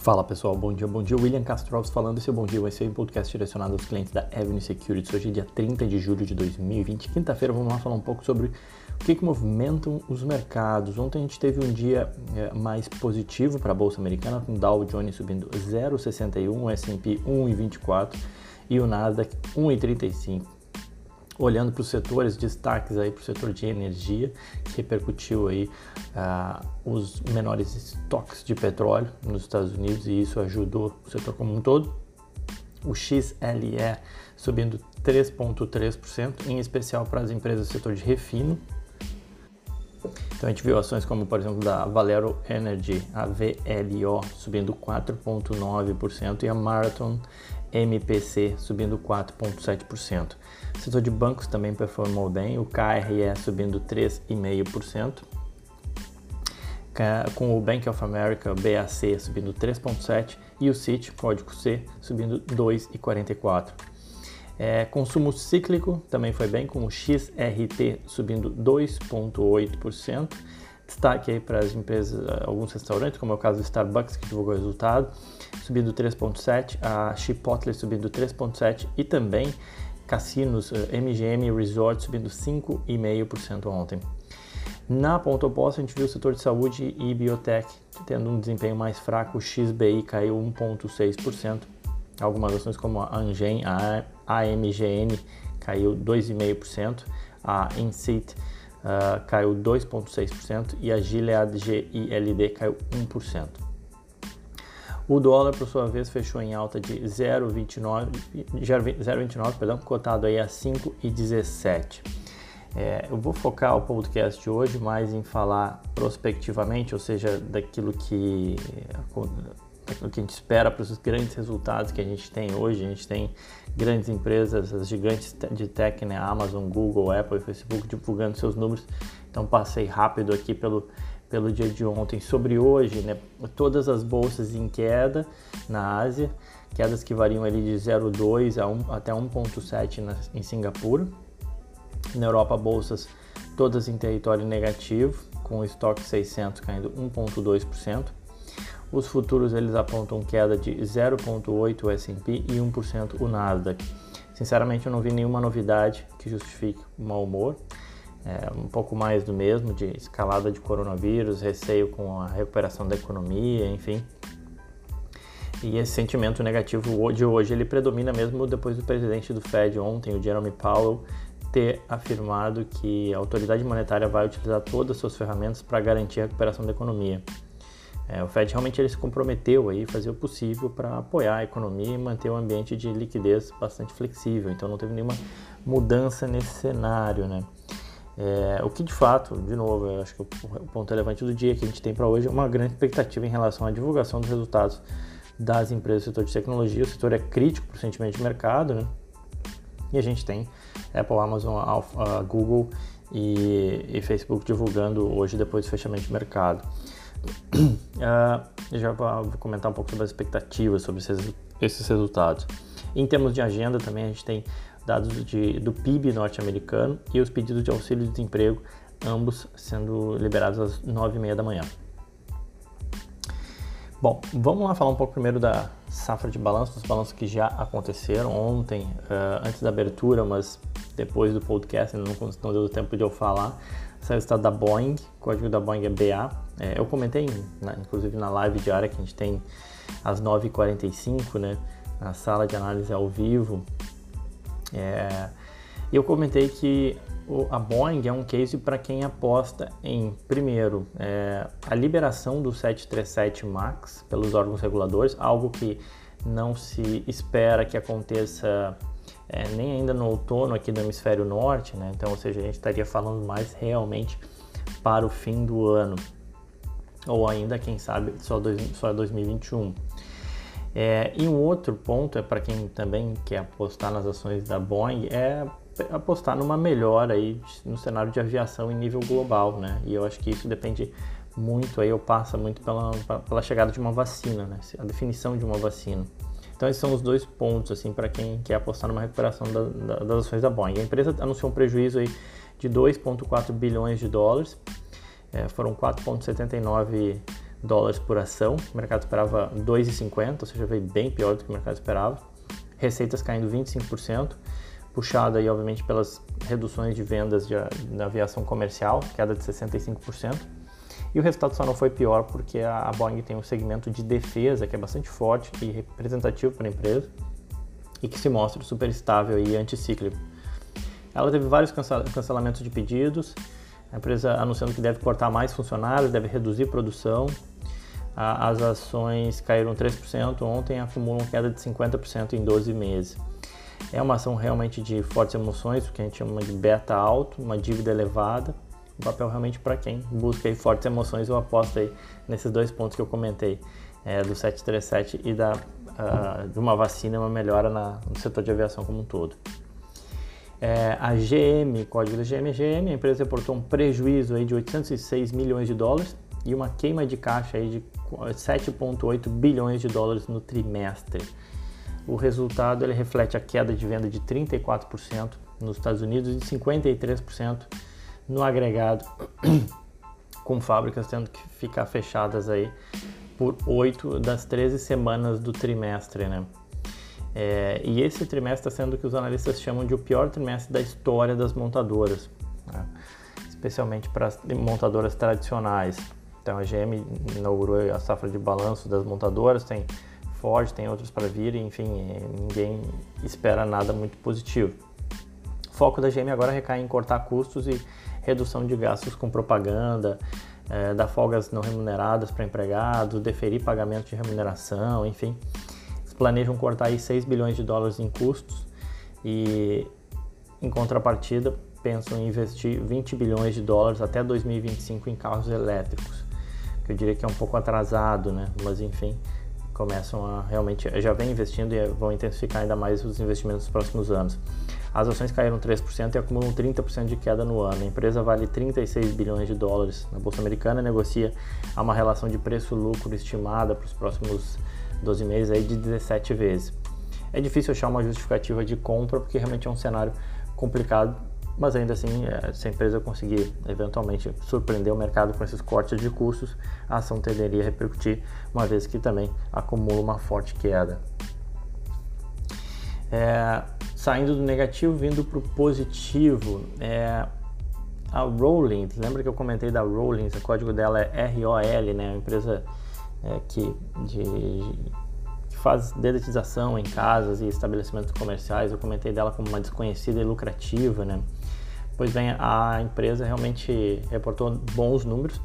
Fala pessoal, bom dia, bom dia. William Castro Alves falando. Esse é Bom Dia, vai ser um podcast direcionado aos clientes da Avenue Securities. Hoje é dia 30 de julho de 2020, quinta-feira. Vamos lá falar um pouco sobre o que, que movimentam os mercados. Ontem a gente teve um dia é, mais positivo para a Bolsa Americana, com o Dow Jones subindo 0,61, o S&P 1,24 e o Nasdaq 1,35 olhando para os setores, destaques aí para o setor de energia, que repercutiu aí uh, os menores estoques de petróleo nos Estados Unidos e isso ajudou o setor como um todo. O XLE subindo 3,3%, em especial para as empresas do setor de refino. Então a gente viu ações como, por exemplo, da Valero Energy, a VLO, subindo 4,9% e a Marathon MPC subindo 4,7%. O setor de bancos também performou bem, o KRE subindo 3,5%, com o Bank of America, BAC, subindo 3,7% e o CIT, código C, subindo 2,44%. É, consumo cíclico também foi bem, com o XRT subindo 2,8%. Destaque aí para as empresas, alguns restaurantes, como é o caso do Starbucks, que divulgou o resultado, subindo 3,7%, a Chipotle subindo 3,7% e também cassinos, MGM eh, Resort subindo 5,5% ontem. Na ponta oposta, a gente viu o setor de saúde e biotech tendo um desempenho mais fraco, o XBI caiu 1,6%. Algumas ações como a Angen, a AMGN caiu 2,5%, a Insit uh, caiu 2,6% e a Gilead GILD caiu 1%. O dólar, por sua vez, fechou em alta de 0,29, perdão, cotado aí a 5,17. É, eu vou focar o podcast de hoje mais em falar prospectivamente, ou seja, daquilo que, daquilo que a gente espera para os grandes resultados que a gente tem hoje. A gente tem grandes empresas, as gigantes de tech, né, Amazon, Google, Apple Facebook divulgando seus números. Então passei rápido aqui pelo pelo dia de ontem sobre hoje, né? Todas as bolsas em queda na Ásia, quedas que variam ali de 0,2 a 1, até 1,7 em Singapura. Na Europa, bolsas todas em território negativo, com o estoque 600 caindo 1,2%. Os futuros eles apontam queda de 0,8 o S&P e 1% o Nasdaq. Sinceramente, eu não vi nenhuma novidade que justifique o mau humor é, um pouco mais do mesmo, de escalada de coronavírus, receio com a recuperação da economia, enfim. E esse sentimento negativo de hoje ele predomina mesmo depois do presidente do Fed ontem, o Jeremy Powell, ter afirmado que a autoridade monetária vai utilizar todas as suas ferramentas para garantir a recuperação da economia. É, o Fed realmente ele se comprometeu aí fazer o possível para apoiar a economia e manter um ambiente de liquidez bastante flexível. Então não teve nenhuma mudança nesse cenário, né? É, o que de fato, de novo, eu acho que o, ponto relevante do dia que a gente tem para hoje é uma grande expectativa em relação à divulgação dos resultados das empresas do setor de tecnologia. O setor é crítico para o sentimento de mercado, né? E a gente tem Apple, Amazon, Alpha, Google e, e, Facebook divulgando hoje depois do fechamento de mercado. Uh, já vou comentar um pouco sobre as expectativas sobre esses, esses resultados. Em termos de agenda, também a gente tem dados de, do PIB norte-americano e os pedidos de auxílio de desemprego, ambos sendo liberados às 9h30 da manhã. Bom, vamos lá falar um pouco primeiro da safra de balanço, dos balanços que já aconteceram ontem, uh, antes da abertura, mas depois do podcast, não, não deu tempo de eu falar. Saiu o estado da Boeing, o código da Boeing é BA. É, eu comentei, na, inclusive na live diária que a gente tem às 9h45, né, na sala de análise ao vivo, é, eu comentei que a Boeing é um case para quem aposta em, primeiro, é, a liberação do 737 MAX pelos órgãos reguladores, algo que não se espera que aconteça é, nem ainda no outono aqui do hemisfério norte, né? então, ou seja, a gente estaria falando mais realmente para o fim do ano, ou ainda, quem sabe, só, dois, só 2021. É, e um outro ponto é para quem também quer apostar nas ações da Boeing é apostar numa melhora aí no cenário de aviação em nível global, né? E eu acho que isso depende muito aí, ou passa muito pela, pela chegada de uma vacina, né? A definição de uma vacina. Então esses são os dois pontos assim para quem quer apostar numa recuperação da, da, das ações da Boeing. A empresa anunciou um prejuízo aí de 2,4 bilhões de dólares, é, foram 4,79 dólares por ação, o mercado esperava 2,50, ou seja, veio bem pior do que o mercado esperava. Receitas caindo 25%, puxada aí obviamente pelas reduções de vendas de, na aviação comercial, queda de 65%. E o resultado só não foi pior porque a Boeing tem um segmento de defesa que é bastante forte e representativo para a empresa e que se mostra super estável e anticíclico. Ela teve vários cancelamentos de pedidos, a empresa anunciando que deve cortar mais funcionários, deve reduzir produção. As ações caíram 3% ontem, acumulam queda de 50% em 12 meses. É uma ação realmente de fortes emoções, o que a gente chama de beta alto, uma dívida elevada. Um papel realmente para quem busca fortes emoções, eu aposto aí nesses dois pontos que eu comentei, é, do 737 e da, uh, de uma vacina, uma melhora na, no setor de aviação como um todo. É, a GM, código da GM, GM, a empresa reportou um prejuízo aí de 806 milhões de dólares e uma queima de caixa aí de 7,8 bilhões de dólares no trimestre. O resultado ele reflete a queda de venda de 34% nos Estados Unidos e 53% no agregado, com fábricas tendo que ficar fechadas aí por 8 das 13 semanas do trimestre, né? É, e esse trimestre está sendo o que os analistas chamam de o pior trimestre da história das montadoras, né? especialmente para as montadoras tradicionais. Então a GM inaugurou a safra de balanço das montadoras, tem Ford, tem outros para vir, enfim, ninguém espera nada muito positivo. O foco da GM agora recai em cortar custos e redução de gastos com propaganda, é, dar folgas não remuneradas para empregados, deferir pagamento de remuneração, enfim planejam cortar aí 6 bilhões de dólares em custos e, em contrapartida, pensam em investir 20 bilhões de dólares até 2025 em carros elétricos, que eu diria que é um pouco atrasado, né? Mas enfim, começam a realmente já vem investindo e vão intensificar ainda mais os investimentos nos próximos anos. As ações caíram 3% e acumulam 30% de queda no ano. A empresa vale 36 bilhões de dólares na bolsa americana, negocia a uma relação de preço-lucro estimada para os próximos 12 meses aí de 17 vezes. É difícil achar uma justificativa de compra porque realmente é um cenário complicado, mas ainda assim, é, se a empresa conseguir eventualmente surpreender o mercado com esses cortes de custos, a ação tenderia a repercutir, uma vez que também acumula uma forte queda. É, saindo do negativo, vindo para o positivo, é, a Rollins, lembra que eu comentei da Rollins, o código dela é ROL, né, empresa é, que, de, faz dedetização em casas e estabelecimentos comerciais. Eu comentei dela como uma desconhecida e lucrativa, né? Pois bem, a empresa realmente reportou bons números.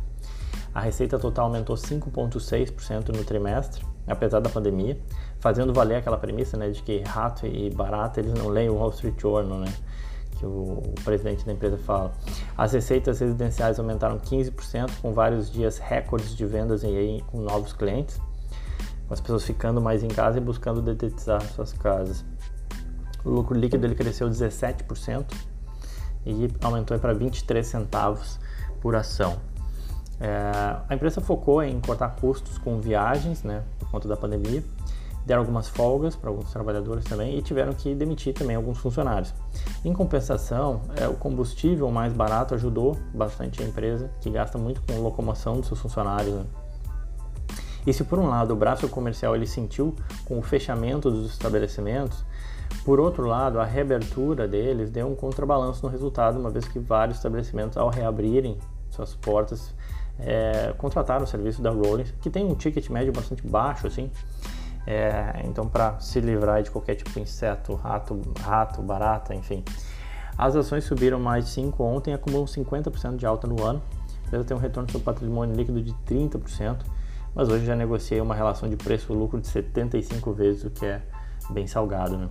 A receita total aumentou 5,6% no trimestre, apesar da pandemia, fazendo valer aquela premissa né, de que rato e barata eles não leem o Wall Street Journal, né? Que o, presidente da empresa fala. As receitas residenciais aumentaram 15%, com vários dias recordes de vendas aí com novos clientes, com as pessoas ficando mais em casa e buscando detetizar suas casas. O lucro líquido ele cresceu 17% e aumentou para 23 centavos por ação. É, a empresa focou em cortar custos com viagens, né, por conta da pandemia, deram algumas folgas para alguns trabalhadores também e tiveram que demitir também alguns funcionários. Em compensação, é, o combustível mais barato ajudou bastante a empresa, que gasta muito com locomoção dos seus funcionários. Né? E se por um lado o braço comercial ele sentiu com o fechamento dos estabelecimentos, por outro lado a reabertura deles deu um contrabalanço no resultado, uma vez que vários estabelecimentos ao reabrirem suas portas é, contrataram o serviço da Rollins, que tem um ticket médio bastante baixo, assim, é, então, para se livrar de qualquer tipo de inseto, rato, rato, barata, enfim. As ações subiram mais de 5 ontem e acumulam 50% de alta no ano. A empresa tem um retorno sobre patrimônio líquido de 30%, mas hoje já negociei uma relação de preço-lucro de 75 vezes, o que é bem salgado. Né?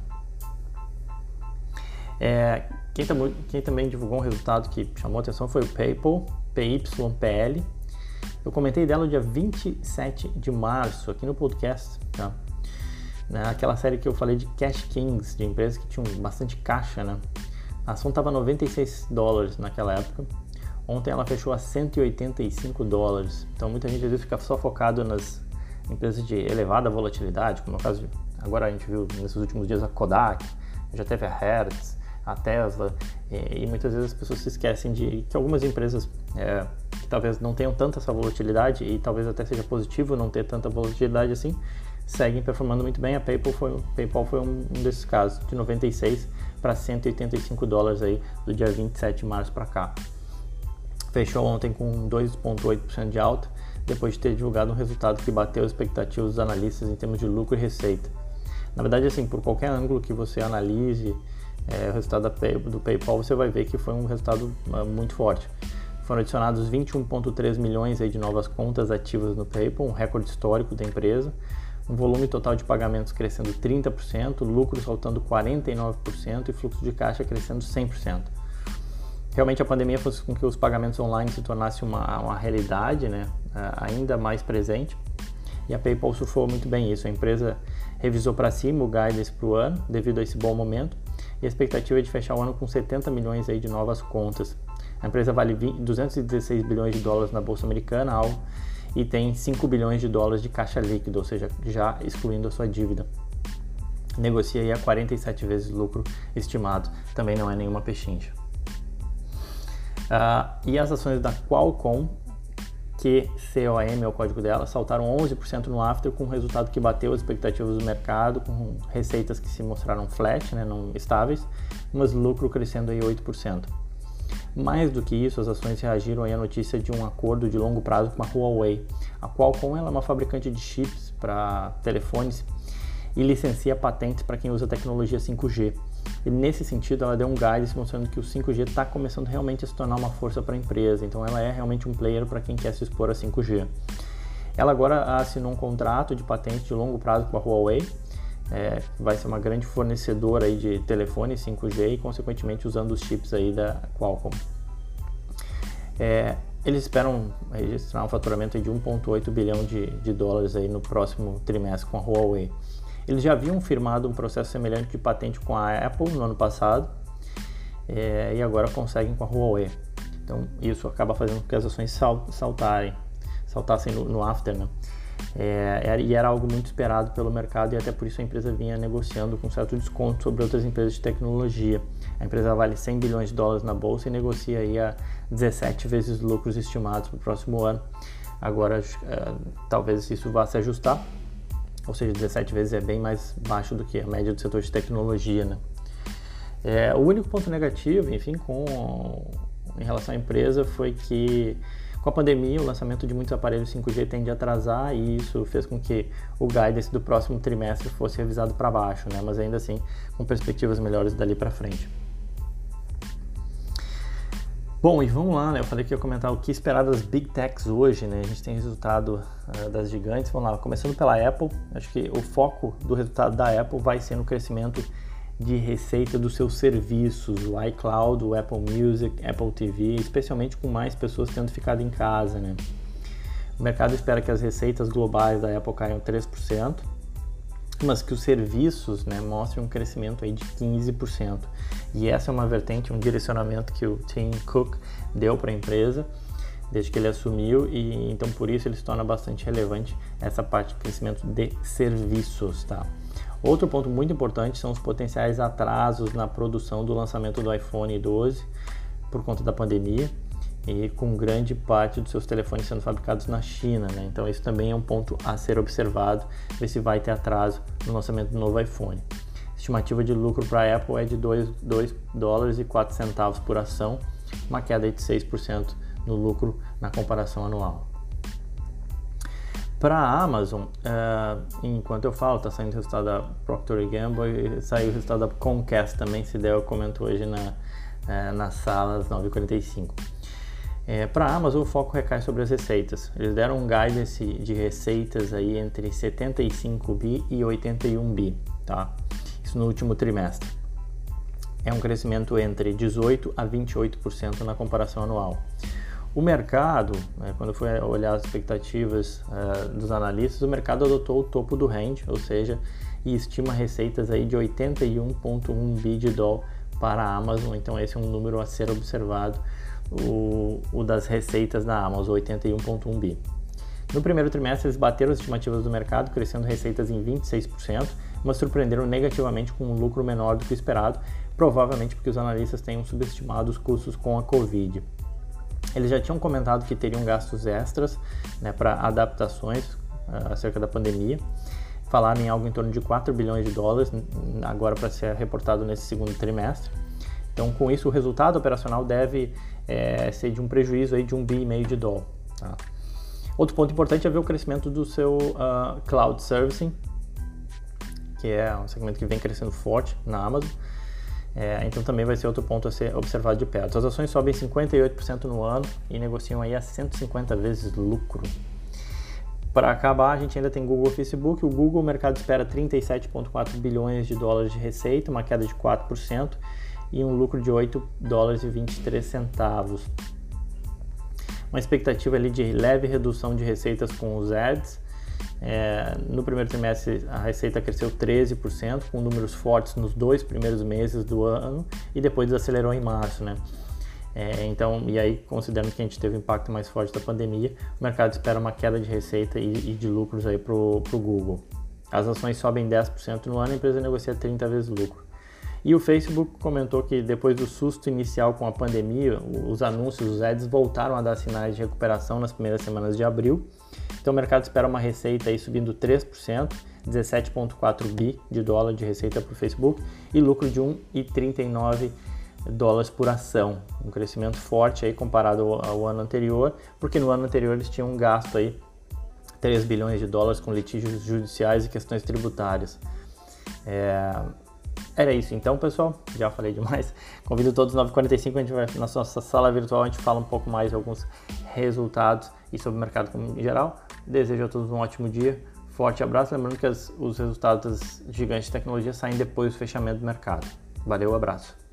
É, quem, tam quem, também divulgou um resultado que chamou atenção foi o PayPal, PYPL. Eu comentei dela no dia 27 de março aqui no podcast. Tá? Né? Aquela série que eu falei de Cash Kings, de empresas que tinham bastante caixa, né? A ação estava 96 dólares naquela época. Ontem ela fechou a 185 dólares. Então muita gente às vezes fica só focado nas empresas de elevada volatilidade, como é o caso de, agora a gente viu nesses últimos dias a Kodak, já teve a Hertz, a Tesla, e, e, muitas vezes as pessoas se esquecem de que algumas empresas é, que talvez não tenham tanta essa volatilidade e talvez até seja positivo não ter tanta volatilidade assim, seguem performando muito bem. A PayPal foi, PayPal foi um, um desses casos, de 96 para 185 dólares aí do dia 27 de março para cá. Fechou ontem com 2,8% de alta, depois de ter divulgado um resultado que bateu as expectativas dos analistas em termos de lucro e receita. Na verdade, assim, por qualquer ângulo que você analise é, o resultado do PayPal, você vai ver que foi um resultado uh, muito forte. Foram adicionados 21,3 milhões aí de novas contas ativas no PayPal, um recorde histórico da empresa. Um volume total de pagamentos crescendo 30%, lucro saltando 49% e fluxo de caixa crescendo 100%. Realmente a pandemia fez com que os pagamentos online se tornassem uma, uma realidade né, ainda mais presente e a PayPal surfou muito bem isso. A empresa revisou para cima o guidance para o ano devido a esse bom momento e a expectativa é de fechar o ano com 70 milhões aí de novas contas. A empresa vale 20, 216 bilhões de dólares na bolsa americana, algo, e tem 5 bilhões de dólares de caixa líquido, ou seja, já excluindo a sua dívida. Negocia aí a 47 vezes o lucro estimado, também não é nenhuma pechincha. Uh, e as ações da Qualcomm QCOM é o código dela, saltaram 11% no after com um resultado que bateu as expectativas do mercado, com receitas que se mostraram flat, né, não estáveis, mas lucro crescendo aí 8%. Mais do que isso, as ações reagiram à notícia de um acordo de longo prazo com a Huawei. A Qualcomm ela é uma fabricante de chips para telefones e licencia patentes para quem usa tecnologia 5G. E nesse sentido, ela deu um guidance mostrando que o 5G está começando realmente a se tornar uma força para a empresa. Então, ela é realmente um player para quem quer se expor a 5G. Ela agora assinou um contrato de patente de longo prazo com a Huawei, é, vai ser uma grande fornecedora aí de telefone 5G e, consequentemente, usando os chips aí da Qualcomm. É, eles esperam registrar um faturamento de 1,8 bilhão de, de dólares aí no próximo trimestre com a Huawei. Eles já haviam firmado um processo semelhante de patente com a Apple no ano passado é, e agora conseguem com a Huawei. Então isso acaba fazendo com que as ações saltarem, saltassem no, no after, né? É, e era algo muito esperado pelo mercado e até por isso a empresa vinha negociando com certo desconto sobre outras empresas de tecnologia. A empresa vale 100 bilhões de dólares na bolsa e negocia aí a 17 vezes lucros estimados para o próximo ano. Agora, é, talvez isso vá se ajustar, ou seja, 17 vezes é bem mais baixo do que a média do setor de tecnologia, né? É, o único ponto negativo, enfim, com em relação à empresa foi que com a pandemia o lançamento de muitos aparelhos 5G tende a atrasar e isso fez com que o guidance do próximo trimestre fosse revisado para baixo, né? Mas ainda assim com perspectivas melhores dali para frente. Bom, e vamos lá, né? Eu falei que ia comentar o que esperar das Big Techs hoje, né? A gente tem resultado uh, das gigantes. Vamos lá, começando pela Apple. Acho que o foco do resultado da Apple vai ser no crescimento de receita dos seus serviços, o iCloud, o Apple Music, Apple TV, especialmente com mais pessoas tendo ficado em casa, né? O mercado espera que as receitas globais da Apple caiam 3%, mas que os serviços né, mostrem um crescimento aí de 15%. E essa é uma vertente, um direcionamento que o Tim Cook deu para a empresa desde que ele assumiu e então por isso ele se torna bastante relevante essa parte de crescimento de serviços, tá? Outro ponto muito importante são os potenciais atrasos na produção do lançamento do iPhone 12 por conta da pandemia e com grande parte dos seus telefones sendo fabricados na China, né? Então isso também é um ponto a ser observado, ver se vai ter atraso no lançamento do novo iPhone. A estimativa de lucro para a Apple é de 2, 2 dólares e 4 centavos por ação, uma queda de 6% no lucro na comparação anual. Para a Amazon, uh, enquanto eu falo, está saindo o resultado da Procter Gamble e saiu o resultado da Comcast também, se der eu comento hoje na, uh, na sala às 9h45. É, Para a Amazon, o foco recai sobre as receitas. Eles deram um guidance de receitas aí entre 75 bi e 81 bi, tá? Isso no último trimestre. É um crescimento entre 18 a 28% na comparação anual. O mercado, né, quando foi olhar as expectativas uh, dos analistas, o mercado adotou o topo do range, ou seja, e estima receitas aí de 81,1 bi de dólar para a Amazon. Então esse é um número a ser observado o, o das receitas da Amazon, 81,1 bi. No primeiro trimestre, eles bateram as estimativas do mercado, crescendo receitas em 26%, mas surpreenderam negativamente com um lucro menor do que esperado, provavelmente porque os analistas tenham subestimado os custos com a Covid. Eles já tinham comentado que teriam gastos extras né, para adaptações uh, acerca da pandemia. Falaram em algo em torno de 4 bilhões de dólares, agora para ser reportado nesse segundo trimestre. Então, com isso, o resultado operacional deve é, ser de um prejuízo aí de um bi e meio de dólar. Tá? Outro ponto importante é ver o crescimento do seu uh, cloud servicing, que é um segmento que vem crescendo forte na Amazon. É, então também vai ser outro ponto a ser observado de perto. As ações sobem 58% no ano e negociam aí a 150 vezes lucro. Para acabar, a gente ainda tem Google e Facebook. O Google, o mercado espera 37,4 bilhões de dólares de receita, uma queda de 4%, e um lucro de 8 dólares e 23 centavos. Uma expectativa ali de leve redução de receitas com os ads. É, no primeiro trimestre a receita cresceu 13%, com números fortes nos dois primeiros meses do ano e depois desacelerou em março, né? É, então, e aí, considerando que a gente teve o impacto mais forte da pandemia, o mercado espera uma queda de receita e, e de lucros aí para o Google. As ações sobem 10% no ano, a empresa negocia 30 vezes lucro. E o Facebook comentou que depois do susto inicial com a pandemia, os anúncios, os ads voltaram a dar sinais de recuperação nas primeiras semanas de abril. Então o mercado espera uma receita aí subindo 3%, 17,4 bi de dólar de receita para o Facebook e lucro de 1,39 dólares por ação, um crescimento forte aí comparado ao ano anterior, porque no ano anterior eles tinham um gasto aí 3 bilhões de dólares com litígios judiciais e questões tributárias. É, era isso então, pessoal. Já falei demais. Convido todos 9h45, a gente vai na nossa sala virtual, a gente fala um pouco mais de alguns resultados e sobre o mercado em geral. Desejo a todos um ótimo dia. Forte abraço. Lembrando que as, os resultados das gigantes de tecnologia saem depois do fechamento do mercado. Valeu, abraço.